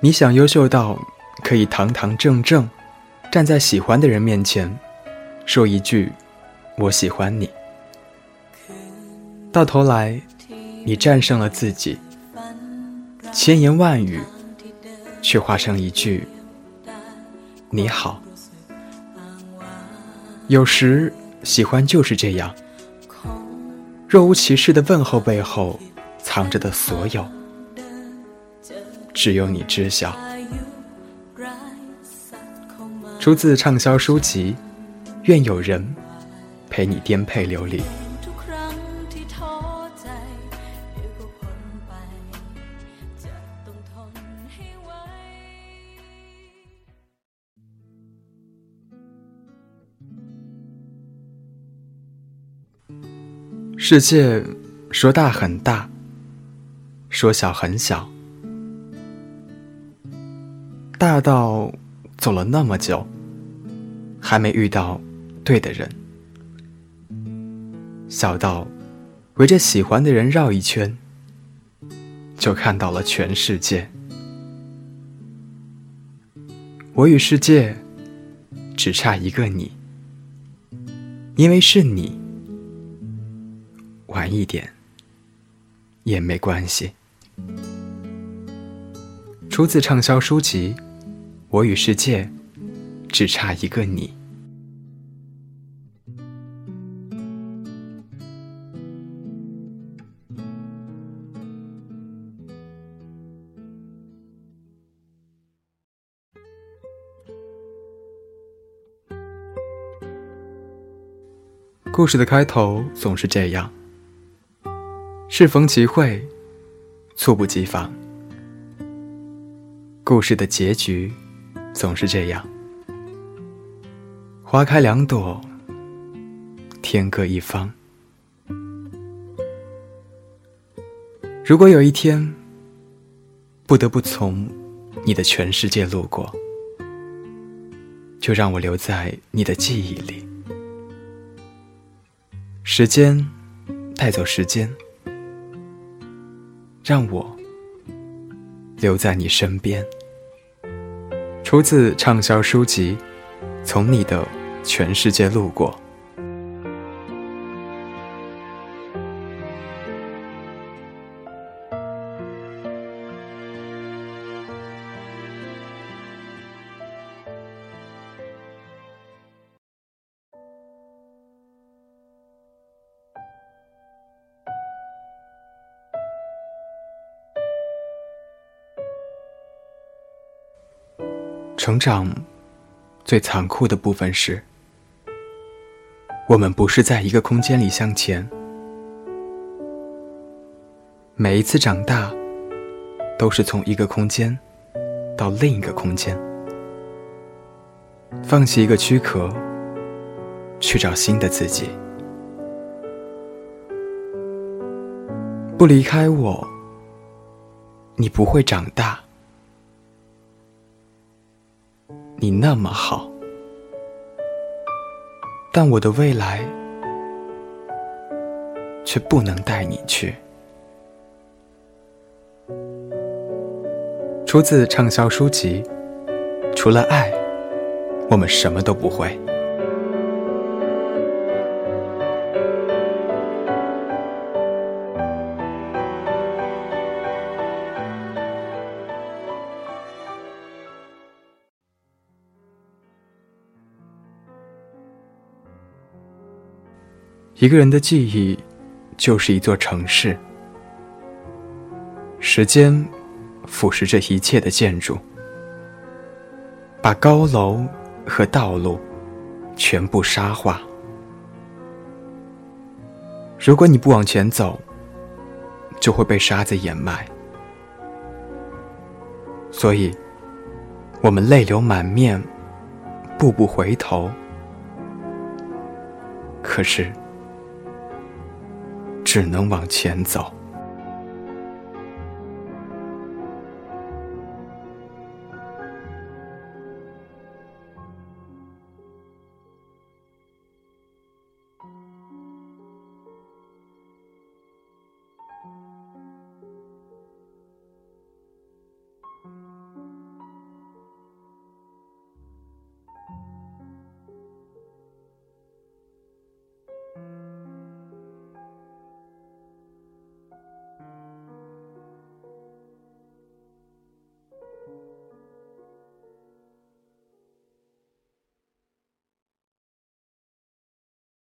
你想优秀到可以堂堂正正站在喜欢的人面前，说一句“我喜欢你”，到头来你战胜了自己，千言万语却化成一句“你好”。有时喜欢就是这样，若无其事的问候背后藏着的所有。只有你知晓。出自畅销书籍《愿有人陪你颠沛流离》。世界说大很大，说小很小。大到走了那么久，还没遇到对的人；小到围着喜欢的人绕一圈，就看到了全世界。我与世界只差一个你，因为是你，晚一点也没关系。出自畅销书籍。我与世界只差一个你。故事的开头总是这样：适逢其会，猝不及防。故事的结局。总是这样，花开两朵，天各一方。如果有一天不得不从你的全世界路过，就让我留在你的记忆里。时间带走时间，让我留在你身边。出自畅销书籍《从你的全世界路过》。成长最残酷的部分是，我们不是在一个空间里向前。每一次长大，都是从一个空间到另一个空间，放弃一个躯壳，去找新的自己。不离开我，你不会长大。你那么好，但我的未来却不能带你去。出自畅销书籍《除了爱，我们什么都不会》。一个人的记忆，就是一座城市。时间腐蚀着一切的建筑，把高楼和道路全部沙化。如果你不往前走，就会被沙子掩埋。所以，我们泪流满面，步步回头。可是。只能往前走。